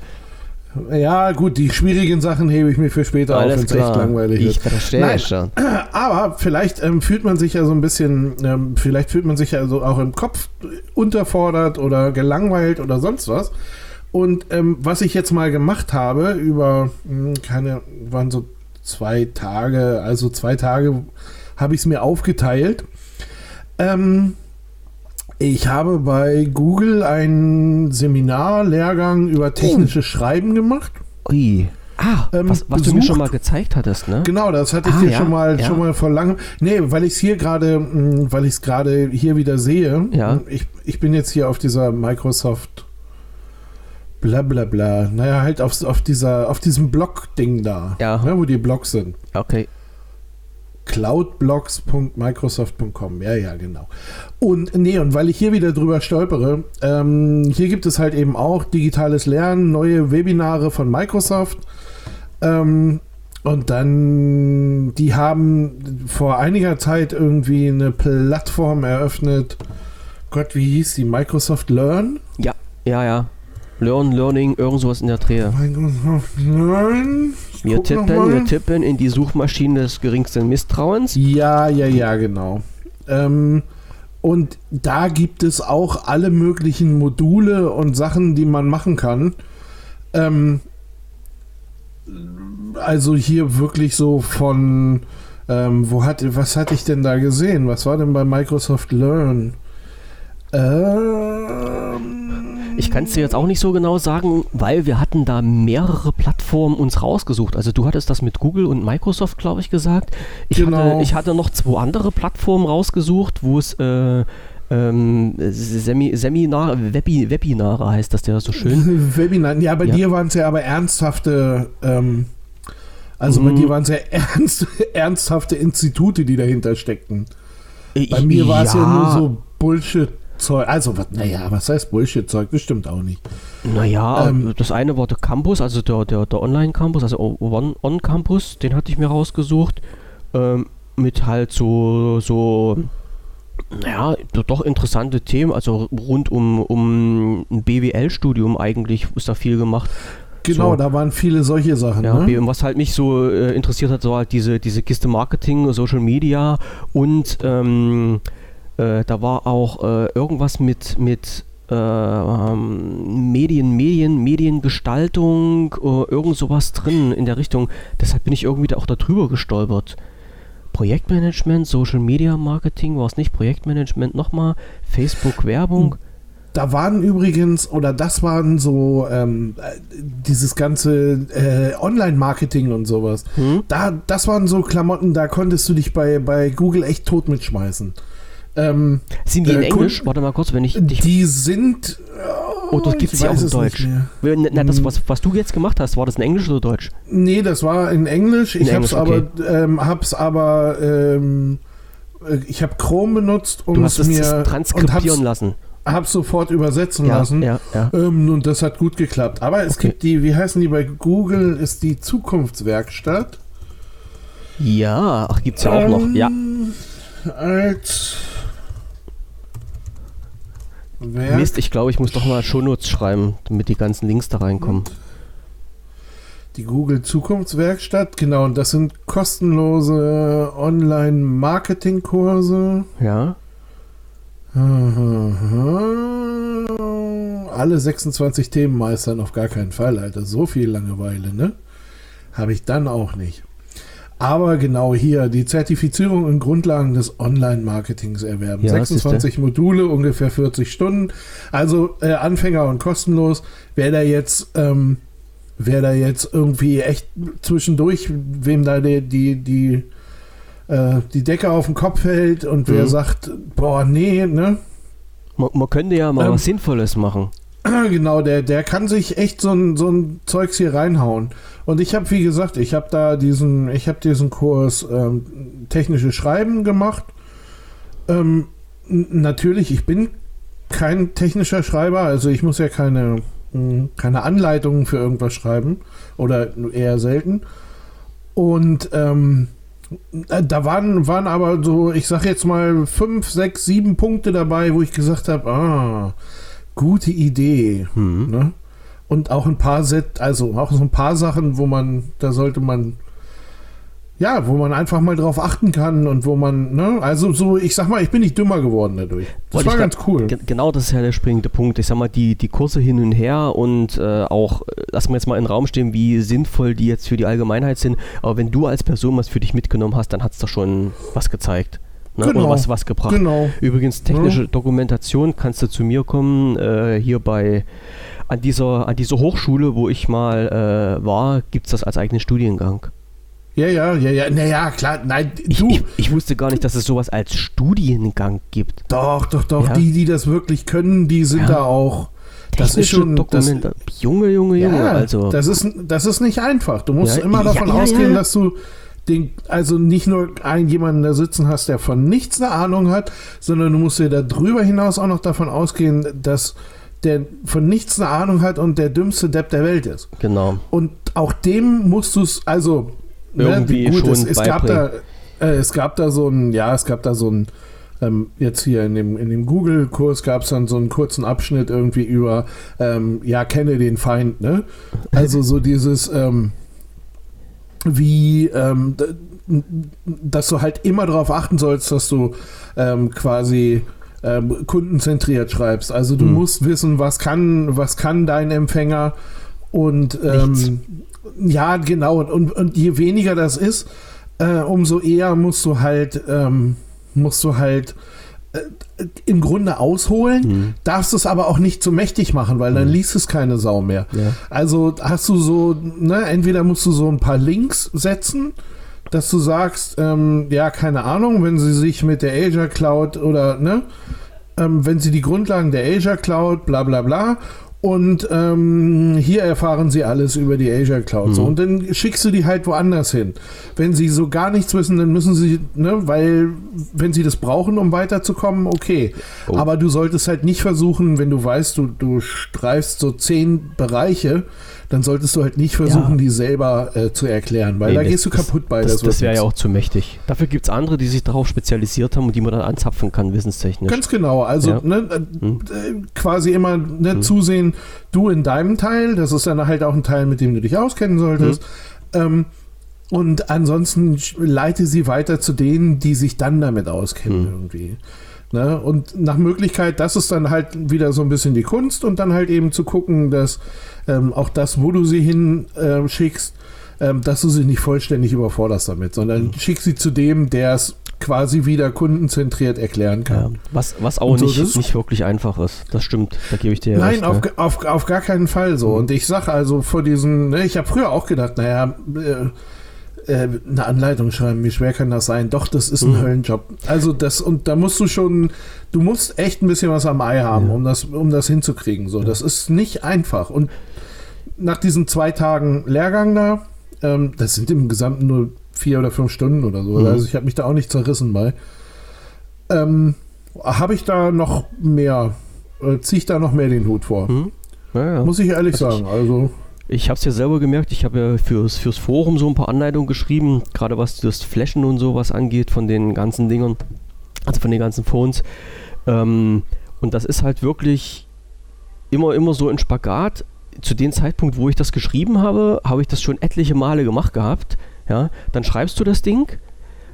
ja, gut, die schwierigen Sachen hebe ich mir für später auf, wenn Alles es echt langweilig Ich ist. verstehe Nein. schon. [CLEARS THROAT] Aber vielleicht ähm, fühlt man sich ja so ein bisschen, ähm, vielleicht fühlt man sich ja so auch im Kopf unterfordert oder gelangweilt oder sonst was. Und ähm, was ich jetzt mal gemacht habe, über mh, keine, waren so zwei Tage, also zwei Tage habe ich es mir aufgeteilt. Ähm, ich habe bei Google einen Seminarlehrgang über technisches Schreiben gemacht. Ui. Ah, Ähm, was, was du mir schon mal gezeigt hattest, ne? Genau, das hatte ich Ah, dir ja, schon mal ja. schon mal vor langem. Nee, weil ich es hier gerade, mh, weil ich es gerade hier wieder sehe. Ja. Ich, ich bin jetzt hier auf dieser Microsoft bla bla bla. Naja, halt auf, auf dieser, auf diesem Blog-Ding da. Ja. Ne, wo die Blogs sind. Okay. cloudblogs.microsoft.com. Ja, ja, genau. Und nee, und weil ich hier wieder drüber stolpere, ähm, hier gibt es halt eben auch digitales Lernen, neue Webinare von Microsoft. Ähm, und dann, die haben vor einiger Zeit irgendwie eine Plattform eröffnet. Gott, wie hieß die? Microsoft Learn? Ja, ja, ja. Learn, Learning, irgend sowas in der Drehe. Microsoft Learn? Wir tippen, wir tippen in die Suchmaschine des geringsten Misstrauens. Ja, ja, ja, genau. Ähm, und da gibt es auch alle möglichen Module und Sachen, die man machen kann. Ähm, also hier wirklich so von, ähm, wo hat, was hatte ich denn da gesehen? Was war denn bei Microsoft Learn? Ähm, Ich kann es dir jetzt auch nicht so genau sagen, weil wir hatten da mehrere Plattformen uns rausgesucht. Also du hattest das mit Google und Microsoft, glaube ich, gesagt. Ich, Genau. hatte, ich hatte noch zwei andere Plattformen rausgesucht, wo es äh, ähm, Semi, Seminar, Webi, Webinare heißt das ja so schön. [LAUGHS] Webinar, ja, bei Ja. dir waren es ja aber ernsthafte, ähm, also bei Mhm. dir waren es ja [LAUGHS] ernst, ernsthafte Institute, die dahinter steckten. Bei Ich- mir war es ja nur so Bullshit-Zeug. Also, was, naja, was heißt Bullshit-Zeug? Das stimmt auch nicht. Naja, Ähm, das eine war der Campus, also der, der, der Online-Campus, also One- On-Campus, den hatte ich mir rausgesucht. Ähm, mit halt so, so, naja, doch interessante Themen, also rund um, um ein BWL-Studium eigentlich ist da viel gemacht. Genau, So. da waren viele solche Sachen. Ja, ne? und was halt mich so äh, interessiert hat, so halt diese, diese Kiste Marketing, Social Media und ähm, äh, da war auch äh, irgendwas mit, mit äh, ähm, Medien, Medien, Mediengestaltung, äh, irgend sowas drin in der Richtung. Deshalb bin ich irgendwie da auch darüber gestolpert. Projektmanagement, Social Media Marketing, war es nicht Projektmanagement nochmal, Facebook Werbung. Da waren übrigens, oder das waren so ähm, äh, dieses ganze äh, Online-Marketing und sowas. Hm? Da, das waren so Klamotten, da konntest du dich bei, bei Google echt tot mitschmeißen. Ähm, Sind die in Äh, Englisch? Warte mal kurz, wenn ich dich. die sind. Oh, das ich gibt es ja auch in es Deutsch. Na, das, Hm. was, was du jetzt gemacht hast, war das in Englisch oder Deutsch? Nee, das war in Englisch. In Ich hab's Englisch, aber, ähm, hab's aber, ähm, äh, ich habe Chrome benutzt und Du hast es mir und transkribieren hab's, lassen. hab's sofort übersetzen Ja, lassen. ja, ja. Ähm, und das hat gut geklappt. Aber es Okay. gibt die, wie heißen die bei Google, ist die Zukunftswerkstatt. Ja, ach, gibt's ja auch noch. Ja. Ähm, Als Werk Mist, ich glaube, ich muss doch mal Shownotes schreiben, damit die ganzen Links da reinkommen. Die Google Zukunftswerkstatt, genau, und das sind kostenlose Online-Marketing-Kurse. Ja. Alle 26 Themen meistern auf gar keinen Fall, Alter. So viel Langeweile, ne? Habe ich dann auch nicht. Aber genau hier, die Zertifizierung in Grundlagen des Online-Marketings erwerben. Ja, 26 Module, ungefähr 40 Stunden. Also äh, Anfänger und kostenlos. Wer da jetzt, ähm, wer da jetzt irgendwie echt zwischendurch, wem da die, die, die, äh, die Decke auf den Kopf fällt und wer Mhm. sagt, boah, nee, ne? Man, man könnte ja mal Ähm, was Sinnvolles machen. [CLEARS THROAT] Genau, der, der kann sich echt so ein, so ein Zeugs hier reinhauen. Und ich habe, wie gesagt, ich habe da diesen, ich habe diesen Kurs ähm, technische Schreiben gemacht. Ähm, natürlich, ich bin kein technischer Schreiber, also ich muss ja keine, mh, keine Anleitungen für irgendwas schreiben oder eher selten. Und ähm, äh, da waren, waren aber so, ich sag jetzt mal fünf, sechs, sieben Punkte dabei, wo ich gesagt habe, ah, gute Idee. Hm. Ne? Und auch ein paar Set, also auch so ein paar Sachen, wo man, da sollte man, ja, wo man einfach mal drauf achten kann und wo man, ne, also so, ich sag mal, ich bin nicht dümmer geworden dadurch. Das Wollte war ganz cool. Ge- Genau das ist ja der springende Punkt. Ich sag mal, die, die Kurse hin und her und äh, auch, äh, lassen wir jetzt mal in den Raum stehen, wie sinnvoll die jetzt für die Allgemeinheit sind. Aber wenn du als Person was für dich mitgenommen hast, dann hat es doch schon was gezeigt. Ne? Genau. Oder was, was gebracht. Genau. Übrigens, technische Dokumentation kannst du zu mir kommen. Äh, hier bei an dieser, an dieser Hochschule, wo ich mal äh, war, gibt es das als eigenen Studiengang. Ja, ja, ja, ja, naja, klar, nein, Ich, du, ich, ich wusste gar nicht, dass es sowas als Studiengang gibt. doch, doch, doch, Ja. die, die das wirklich können, die sind Ja. da auch, das ist schon, das, Dokumente. Junge, Junge, Junge. ja, also. das ist, das ist nicht einfach. Du musst Ja, immer ja, davon ja, ausgehen, ja. dass du den, also nicht nur einen jemanden da sitzen hast, der von nichts eine Ahnung hat, sondern du musst dir darüber hinaus auch noch davon ausgehen, dass der von nichts eine Ahnung hat und der dümmste Depp der Welt ist. genau. Und auch dem musst du es, also Irgendwie gut, schon es, es gab da, äh, es gab da so ein, ja, es gab da so ein, ähm, jetzt hier in dem, in dem Google-Kurs gab es dann so einen kurzen Abschnitt irgendwie über, ähm, ja, kenne den Feind, ne? Also so dieses, ähm, wie, ähm, dass du halt immer darauf achten sollst, dass du ähm, quasi ähm, kundenzentriert schreibst. Also du Hm. musst wissen, was kann, was kann dein Empfänger und ähm, ja, genau. Und, und, je weniger das ist, äh, umso eher musst du halt, ähm, musst du halt im Grunde ausholen, Hm. darfst es aber auch nicht zu mächtig machen, weil dann liest es keine Sau mehr. Ja. Also hast du so, ne, entweder musst du so ein paar Links setzen, dass du sagst, ähm, ja, keine Ahnung, wenn sie sich mit der Azure Cloud oder, ne, ähm, wenn Sie die Grundlagen der Azure Cloud, bla bla bla, und ähm, hier erfahren sie alles über die Azure Cloud. Mhm. So, und dann schickst du die halt woanders hin. Wenn sie so gar nichts wissen, dann müssen sie, ne, weil wenn sie das brauchen, um weiterzukommen, okay. Oh. Aber du solltest halt nicht versuchen, wenn du weißt, du, du streifst so zehn Bereiche, dann solltest du halt nicht versuchen, ja. die selber äh, zu erklären, weil nee, da gehst du kaputt bei. Das, das, das wäre ja auch zu mächtig. Dafür gibt es andere, die sich darauf spezialisiert haben und die man dann anzapfen kann, wissenstechnisch. Ganz genau. Also ja. ne, äh, hm. Äh, quasi immer ne, hm. zusehen, du in deinem Teil, das ist dann halt auch ein Teil, mit dem du dich auskennen solltest. Hm. Ähm, und ansonsten leite sie weiter zu denen, die sich dann damit auskennen hm. irgendwie. Ne? Und nach Möglichkeit, das ist dann halt wieder so ein bisschen die Kunst und dann halt eben zu gucken, dass ähm, auch das, wo du sie hinschickst, äh, ähm, dass du sie nicht vollständig überforderst damit, sondern mhm. schick sie zu dem, der es quasi wieder kundenzentriert erklären kann. Ja, was, was auch so, nicht, nicht wirklich einfach ist. Das stimmt, da gebe ich dir Nein, recht, auf, ja. auf, auf gar keinen Fall so. Mhm. Und ich sage also vor diesem, ne, ich habe früher auch gedacht, naja, äh, äh, eine Anleitung schreiben, wie schwer kann das sein? Doch, das ist ein mhm. Höllenjob. Also das, und da musst du schon, du musst echt ein bisschen was am Ei haben, ja. um, das, um das hinzukriegen. So, das ist nicht einfach. Und nach diesen zwei Tagen Lehrgang da, ähm, das sind im Gesamten nur vier oder fünf Stunden oder so. Mhm. Also ich habe mich da auch nicht zerrissen bei. Ähm, habe ich da noch mehr, äh, ziehe ich da noch mehr den Hut vor. Mhm. Ja, ja. Muss ich ehrlich also sagen. Also ich habe es ja selber gemerkt, ich habe ja fürs, fürs Forum so ein paar Anleitungen geschrieben, gerade was das Flashen und sowas angeht von den ganzen Dingern, also von den ganzen Phones. Ähm, und das ist halt wirklich immer, immer so ein Spagat. Zu dem Zeitpunkt, wo ich das geschrieben habe, habe ich das schon etliche Male gemacht gehabt. Ja, dann schreibst du das Ding,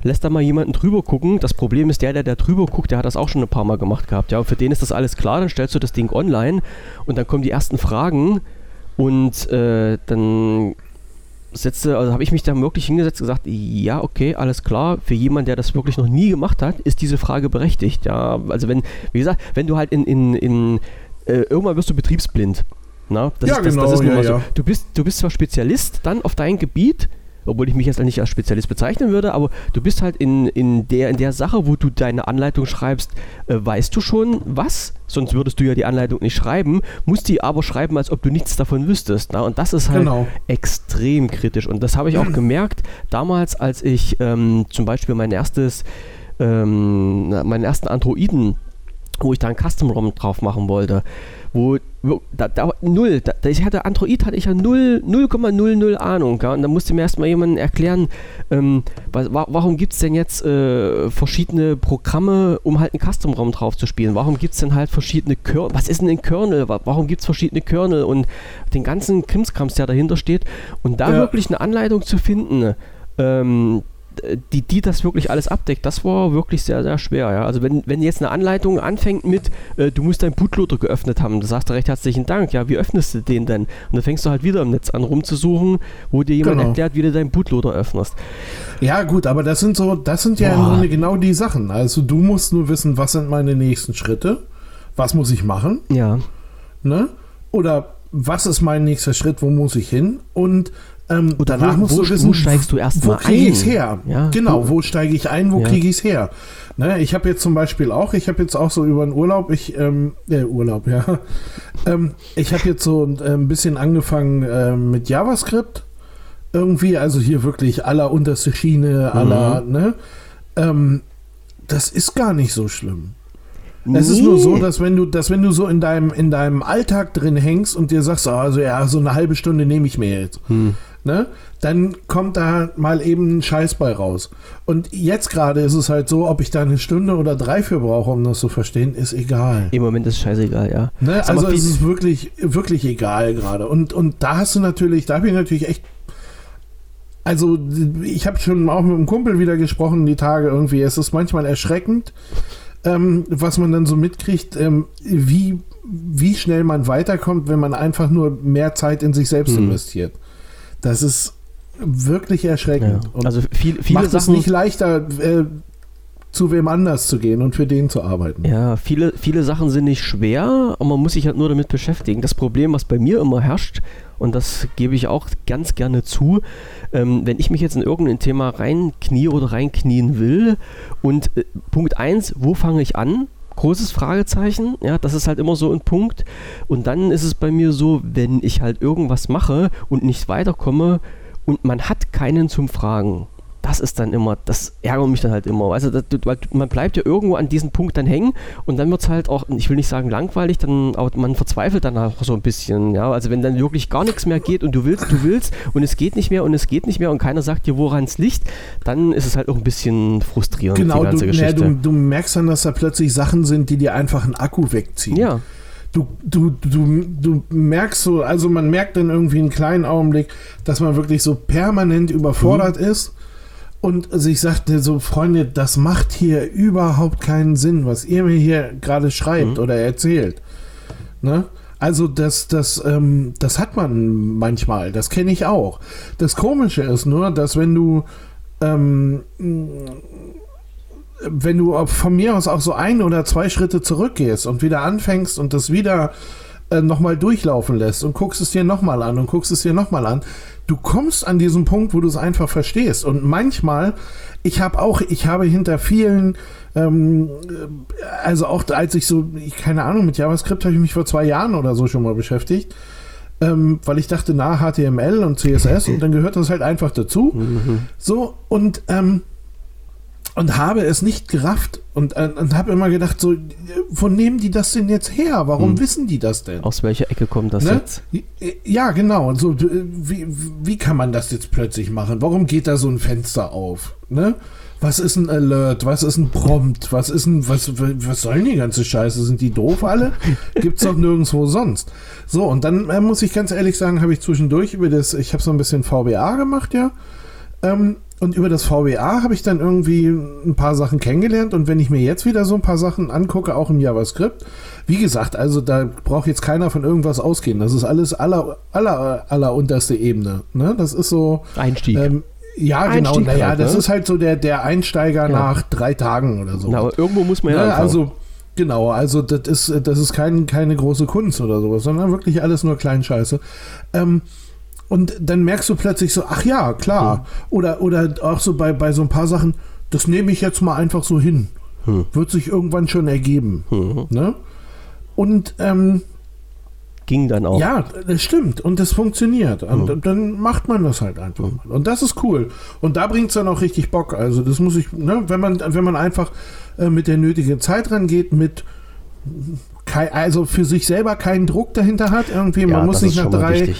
lässt da mal jemanden drüber gucken. Das Problem ist, der, der da drüber guckt, der hat das auch schon ein paar Mal gemacht gehabt. Ja, und für den ist das alles klar, dann stellst du das Ding online und dann kommen die ersten Fragen und äh, dann setzte, also habe ich mich da wirklich hingesetzt und gesagt, ja, okay, alles klar, für jemanden, der das wirklich noch nie gemacht hat, ist diese Frage berechtigt. Ja, also wenn, wie gesagt, wenn du halt in, in, in äh, irgendwann wirst du betriebsblind. Na, das ja, ist, das, genau, das ist ja, so. Du bist, du bist zwar Spezialist dann auf dein Gebiet, obwohl ich mich jetzt nicht als Spezialist bezeichnen würde, aber du bist halt in, in, der, in der Sache, wo du deine Anleitung schreibst, äh, weißt du schon was, sonst würdest du ja die Anleitung nicht schreiben, musst die aber schreiben, als ob du nichts davon wüsstest. Na? Und das ist halt genau. extrem kritisch. Und das habe ich auch gemerkt, damals, als ich ähm, zum Beispiel mein erstes, ähm, meinen ersten Androiden wo ich da ein Custom ROM drauf machen wollte, wo, wo da, da, null, da, ich hatte Android hatte ich ja 0,00 Ahnung, ja, und da musste mir erstmal jemand erklären, ähm, was, warum gibt es denn jetzt äh, verschiedene Programme, um halt einen Custom ROM drauf zu spielen? Warum gibt es denn halt verschiedene Kernel? Was ist denn ein Kernel? Warum gibt es verschiedene Kernel und den ganzen Krimskrams, der dahinter steht? Und da ja. wirklich eine Anleitung zu finden, ähm, die, die das wirklich alles abdeckt, das war wirklich sehr, sehr schwer. Ja? Also wenn, wenn jetzt eine Anleitung anfängt mit, äh, du musst deinen Bootloader geöffnet haben, da sagst du recht herzlichen Dank, ja, wie öffnest du den denn? Und dann fängst du halt wieder im Netz an rumzusuchen, wo dir jemand genau. erklärt, wie du deinen Bootloader öffnest. Ja, gut, aber das sind so, das sind ja Boah. im Grunde genau die Sachen. Also du musst nur wissen, was sind meine nächsten Schritte, was muss ich machen? Ja. Ne? Oder was ist mein nächster Schritt, wo muss ich hin? Und ähm, Oder danach wo, musst wo, du wissen, wo steigst du erst wo kriege ich es her? Ja, genau, wo, wo steige ich ein, wo ja. kriege ich es her? Ne, ich habe jetzt zum Beispiel auch, ich habe jetzt auch so über den Urlaub, ich, ähm, äh, Urlaub, ja. [LAUGHS] ähm, ich habe jetzt so äh, ein bisschen angefangen äh, mit JavaScript. Irgendwie, also hier wirklich aller unterste Schiene, aller, mhm. ne? Ähm, das ist gar nicht so schlimm. Nee. Es ist nur so, dass wenn du, dass wenn du so in deinem, in deinem Alltag drin hängst und dir sagst, also ja, so eine halbe Stunde nehme ich mir jetzt. Hm ne, dann kommt da mal eben ein Scheißball raus. Und jetzt gerade ist es halt so, ob ich da eine Stunde oder drei für brauche, um das zu verstehen, ist egal. Im Moment ist es scheißegal, ja. Ne? Also es ist wirklich, wirklich egal gerade. Und, und da hast du natürlich, da habe ich natürlich echt also ich habe schon auch mit einem Kumpel wieder gesprochen die Tage irgendwie. Es ist manchmal erschreckend, ähm, was man dann so mitkriegt, ähm, wie, wie schnell man weiterkommt, wenn man einfach nur mehr Zeit in sich selbst hm. investiert. Das ist wirklich erschreckend. Ja. Also viel, viele macht Sachen, es nicht leichter, äh, zu wem anders zu gehen und für den zu arbeiten. Ja, viele, viele Sachen sind nicht schwer, aber man muss sich halt nur damit beschäftigen. Das Problem, was bei mir immer herrscht, und das gebe ich auch ganz gerne zu, ähm, wenn ich mich jetzt in irgendein Thema reinknie oder reinknien will und äh, Punkt 1, wo fange ich an? Großes Fragezeichen. Ja, das ist halt immer so ein Punkt. Und dann ist es bei mir so, wenn ich halt irgendwas mache und nicht weiterkomme und man hat keinen zum Fragen das ist dann immer, das ärgert mich dann halt immer. Also das, weil man bleibt ja irgendwo an diesem Punkt dann hängen und dann wird es halt auch, ich will nicht sagen langweilig, dann aber man verzweifelt dann auch so ein bisschen. Ja, also wenn dann wirklich gar nichts mehr geht und du willst, du willst und es geht nicht mehr und es geht nicht mehr und keiner sagt dir, woran es liegt, dann ist es halt auch ein bisschen frustrierend. Genau, die ganze du, Geschichte. Ja, du, du merkst dann, dass da plötzlich Sachen sind, die dir einfach einen Akku wegziehen. Ja du, du, du, du merkst so, also man merkt dann irgendwie einen kleinen Augenblick, dass man wirklich so permanent überfordert mhm. ist und also ich sagte so, Freunde, das macht hier überhaupt keinen Sinn, was ihr mir hier gerade schreibt mhm. oder erzählt. Ne? Also das, das, ähm, das hat man manchmal, das kenne ich auch. Das Komische ist nur, dass wenn du, ähm, wenn du von mir aus auch so ein oder zwei Schritte zurückgehst und wieder anfängst und das wieder äh, nochmal durchlaufen lässt und guckst es dir nochmal an und guckst es dir nochmal an, du kommst an diesen Punkt, wo du es einfach verstehst. Und manchmal, ich habe auch, ich habe hinter vielen, ähm, also auch als ich so, ich, keine Ahnung, mit JavaScript habe ich mich vor zwei Jahren oder so schon mal beschäftigt. Ähm, weil ich dachte, na, HTML und CSS und dann gehört das halt einfach dazu. Mhm. So, und ähm, und habe es nicht gerafft und, äh, und habe immer gedacht, so, wo nehmen die das denn jetzt her? Warum hm. wissen die das denn? Aus welcher Ecke kommt das ne? jetzt? Ja, genau. So, wie, wie kann man das jetzt plötzlich machen? Warum geht da so ein Fenster auf? Ne? Was ist ein Alert? Was ist ein Prompt? Was ist ein, was, was sollen die ganze Scheiße? Sind die doof alle? [LAUGHS] Gibt's doch nirgendwo sonst. So, und dann äh, muss ich ganz ehrlich sagen, habe ich zwischendurch über das, ich habe so ein bisschen VBA gemacht, ja. Ähm, und über das VBA habe ich dann irgendwie ein paar Sachen kennengelernt. Und wenn ich mir jetzt wieder so ein paar Sachen angucke, auch im JavaScript, wie gesagt, also da braucht jetzt keiner von irgendwas ausgehen. Das ist alles aller, aller, aller unterste Ebene. Ne? Das ist so. Einstieg. Ähm, ja, genau. Naja, halt, ne? das ist halt so der, der Einsteiger ja. nach drei Tagen oder so. Na, irgendwo muss man ja. Ne? Also, genau, also das ist, das ist kein, keine große Kunst oder sowas, sondern wirklich alles nur Kleinscheiße. Ähm, und dann merkst du plötzlich so, ach ja, klar. Hm. Oder, oder auch so bei, bei so ein paar Sachen, das nehme ich jetzt mal einfach so hin. Hm. Wird sich irgendwann schon ergeben. Hm. Ne? Und ähm, ging dann auch. Ja, das stimmt und das funktioniert. Und mhm. dann macht man das halt einfach mhm. mal. Und das ist cool. Und da bringt es dann auch richtig Bock. Also das muss ich, ne, wenn man, wenn man einfach äh, mit der nötigen Zeit rangeht, mit also für sich selber keinen Druck dahinter hat, irgendwie, man ja, muss nicht nach drei,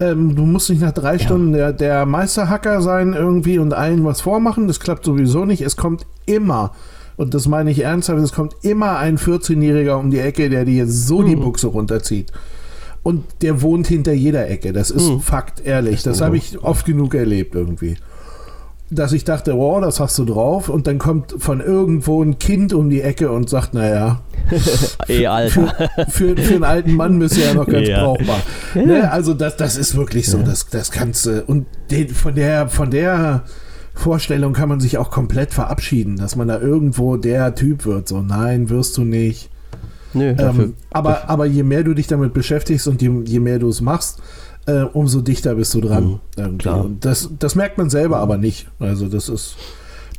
ähm, du musst nicht nach drei ja. Stunden der, der Meisterhacker sein irgendwie und allen was vormachen. Das klappt sowieso nicht. Es kommt immer, und das meine ich ernsthaft, es kommt immer ein 14-Jähriger um die Ecke, der dir so mhm. die Buchse runterzieht. Und der wohnt hinter jeder Ecke. Das ist mhm. Fakt, ehrlich. Das, das habe ich oft genug erlebt irgendwie dass ich dachte, wow, das hast du drauf. Und dann kommt von irgendwo ein Kind um die Ecke und sagt, naja, [LAUGHS] Ey, Alter. Für, für, für, einen alten Mann bist du ja noch ganz ja. brauchbar. Ne? Also das, das ist wirklich so, ja. das, das kannst du. Und den, von der, von der Vorstellung kann man sich auch komplett verabschieden, dass man da irgendwo der Typ wird. So, nein, wirst du nicht. Nö, ähm, aber, aber je mehr du dich damit beschäftigst und je, je mehr du es machst, äh, umso dichter bist du dran. Mhm, klar. Und das, das merkt man selber aber nicht. Also das ist.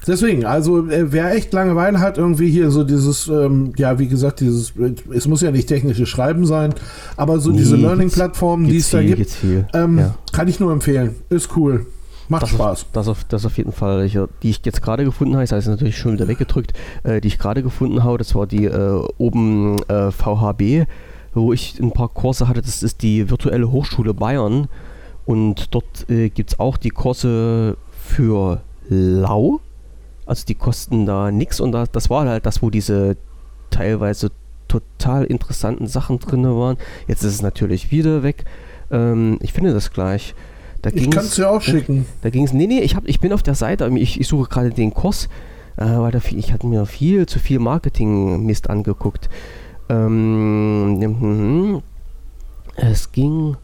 Deswegen, also äh, wer echt Langeweile hat, irgendwie hier so dieses, ähm, ja, wie gesagt, dieses, es muss ja nicht technisches Schreiben sein, aber so nee, diese Learning-Plattformen, die es da gibt, ähm, ja. kann ich nur empfehlen. Ist cool. Macht das Spaß. Auf, das, auf, das auf jeden Fall. Ich, die ich jetzt gerade gefunden habe, das heißt natürlich schon wieder weggedrückt, äh, die ich gerade gefunden habe, das war die äh, oben äh, VHB wo ich ein paar Kurse hatte. Das ist die Virtuelle Hochschule Bayern. Und dort äh, gibt es auch die Kurse für Lau. Also die kosten da nichts. Und da, das war halt das, wo diese teilweise total interessanten Sachen drin waren. Jetzt ist es natürlich wieder weg. Ähm, ich finde das gleich. Da ich kann es ja auch schicken. Da, da ging es. Nee, nee, ich, hab, ich bin auf der Seite. Ich, ich suche gerade den Kurs. Äh, weil da, ich hatte mir viel zu viel Marketing-Mist angeguckt. Ähm, es ging.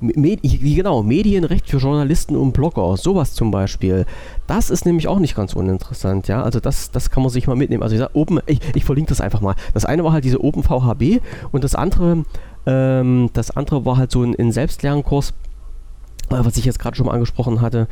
Med genau, Medienrecht für Journalisten und Blogger, sowas zum Beispiel. Das ist nämlich auch nicht ganz uninteressant, ja. Also das, das kann man sich mal mitnehmen. Also ich, sag, Open, ich, ich verlinke das einfach mal. Das eine war halt diese Open VHB und das andere, ähm, das andere war halt so ein, ein Selbstlernkurs, äh, was ich jetzt gerade schon mal angesprochen hatte,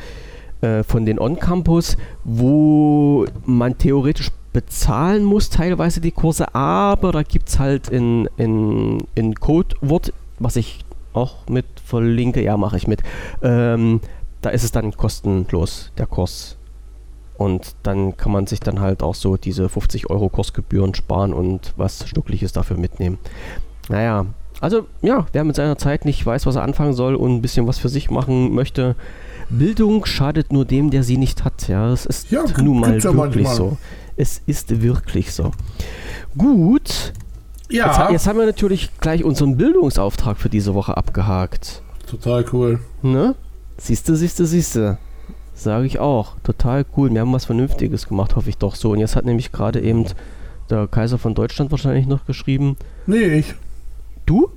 äh, von den On-Campus, wo man theoretisch bezahlen musst, teilweise die Kurse, aber da gibt es halt in, in, in Codewort, was ich auch mit verlinke, ja, mache ich mit. Ähm, da ist es dann kostenlos, der Kurs. Und dann kann man sich dann halt auch so diese 50 Euro Kursgebühren sparen und was Schnuckliches dafür mitnehmen. Naja, also ja, wer mit seiner Zeit nicht weiß, was er anfangen soll und ein bisschen was für sich machen möchte, Bildung schadet nur dem, der sie nicht hat. Ja, das ist Ja, nun mal ja wirklich manchmal. so. Es ist wirklich so. Gut, Ja, jetzt, jetzt haben wir natürlich gleich unseren Bildungsauftrag für diese Woche abgehakt. total cool. Ne? Siehste, siehste, siehste. Sage ich auch. Total cool. Wir haben was Vernünftiges gemacht, hoffe ich doch so. Und jetzt hat nämlich gerade eben der Kaiser von Deutschland wahrscheinlich noch geschrieben. Nee, ich. Du?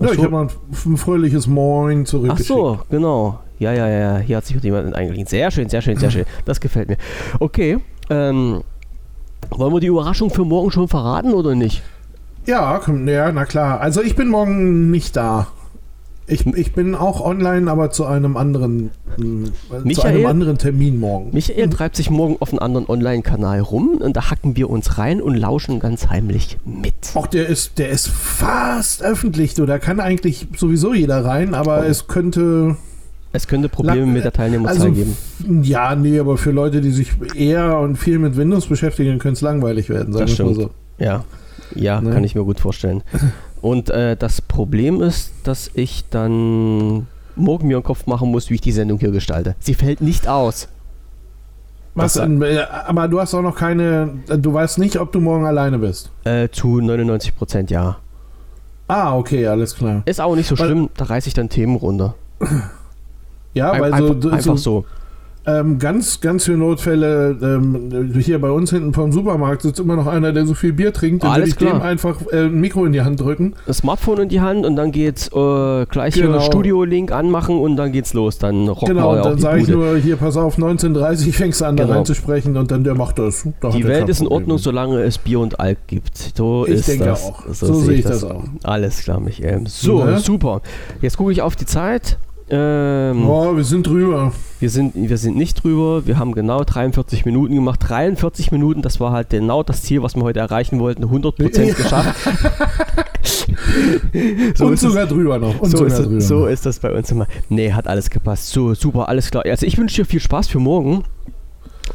Ja, Ach ich so. habe mal ein, ein fröhliches Moin Ach zurückgeschickt. so, genau. Ja, ja, ja. Hier hat sich jemand eingelegt. Sehr schön, sehr schön, sehr [CLEARS THROAT] schön. Das gefällt mir. Okay. Ähm, wollen wir die Überraschung für morgen schon verraten oder nicht? Ja, komm, ja, na klar. Also ich bin morgen nicht da. Ich, ich bin auch online, aber zu einem anderen, mh, zu Michael? einem anderen Termin morgen. Michael treibt sich morgen auf einem anderen Online-Kanal rum und da hacken wir uns rein und lauschen ganz heimlich mit. Auch der ist, der ist fast öffentlich, du. Da kann eigentlich sowieso jeder rein, aber Oh. es könnte. Es könnte Probleme mit der Teilnehmerzahl Also, geben. ja, nee, aber für Leute, die sich eher und viel mit Windows beschäftigen, könnte es langweilig werden, sagen Das wir mal so. Ja, ja, Ne? kann ich mir gut vorstellen. Und äh, das Problem ist, dass ich dann morgen mir einen Kopf machen muss, wie ich die Sendung hier gestalte. Sie fällt nicht aus. Was, Das- denn, äh, aber du hast auch noch keine. Du weißt nicht, ob du morgen alleine bist. Äh, zu 99 Prozent ja. Ah, okay, alles klar. Ist auch nicht so Weil- schlimm, da reiße ich dann Themen runter. Ja, weil so, so, einfach so. Ähm, ganz, ganz für Notfälle, ähm, hier bei uns hinten vom Supermarkt sitzt immer noch einer, der so viel Bier trinkt, dann Alles würde ich klar. dem einfach äh, ein Mikro in die Hand drücken. Das Smartphone in die Hand und dann geht's äh, gleich hier Genau. Studio-Link anmachen und dann geht's los. Dann rocken Genau, dann sage ich nur, hier, pass auf, 19.30 [LAUGHS] fängst du an, da Genau. reinzusprechen und dann der macht das. Da Die Welt ist in Ordnung, solange es Bier und Alk gibt. So Ich ist denke das. auch. So sehe ich das auch. Alles klar, Michael. So, Ne? super. Jetzt gucke ich auf die Zeit. Ähm, Oh, wir sind drüber. wir, sind, wir sind nicht drüber. Wir haben genau 43 Minuten gemacht. 43 Minuten, das war halt genau das Ziel, was wir heute erreichen wollten. 100% Ja. [LAUGHS] geschafft. [LAUGHS] so und sogar drüber noch. So ist, drüber so ist das bei uns immer. Nee, hat alles gepasst. So, super, alles klar. Also ich wünsche dir viel Spaß für morgen.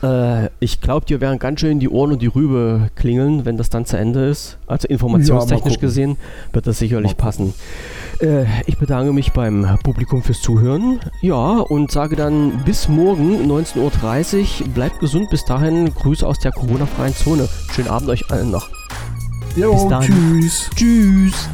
Äh, ich glaube, dir werden ganz schön die Ohren und die Rübe klingeln, wenn das dann zu Ende ist. Also informationstechnisch gucken. gesehen wird das sicherlich passen. Äh, ich bedanke mich beim Publikum fürs Zuhören. Ja, und sage dann bis morgen 19.30 Uhr. Bleibt gesund bis dahin. Grüße aus der Corona-freien Zone. Schönen Abend euch allen noch. Jo, bis dann. tschüss. Tschüss.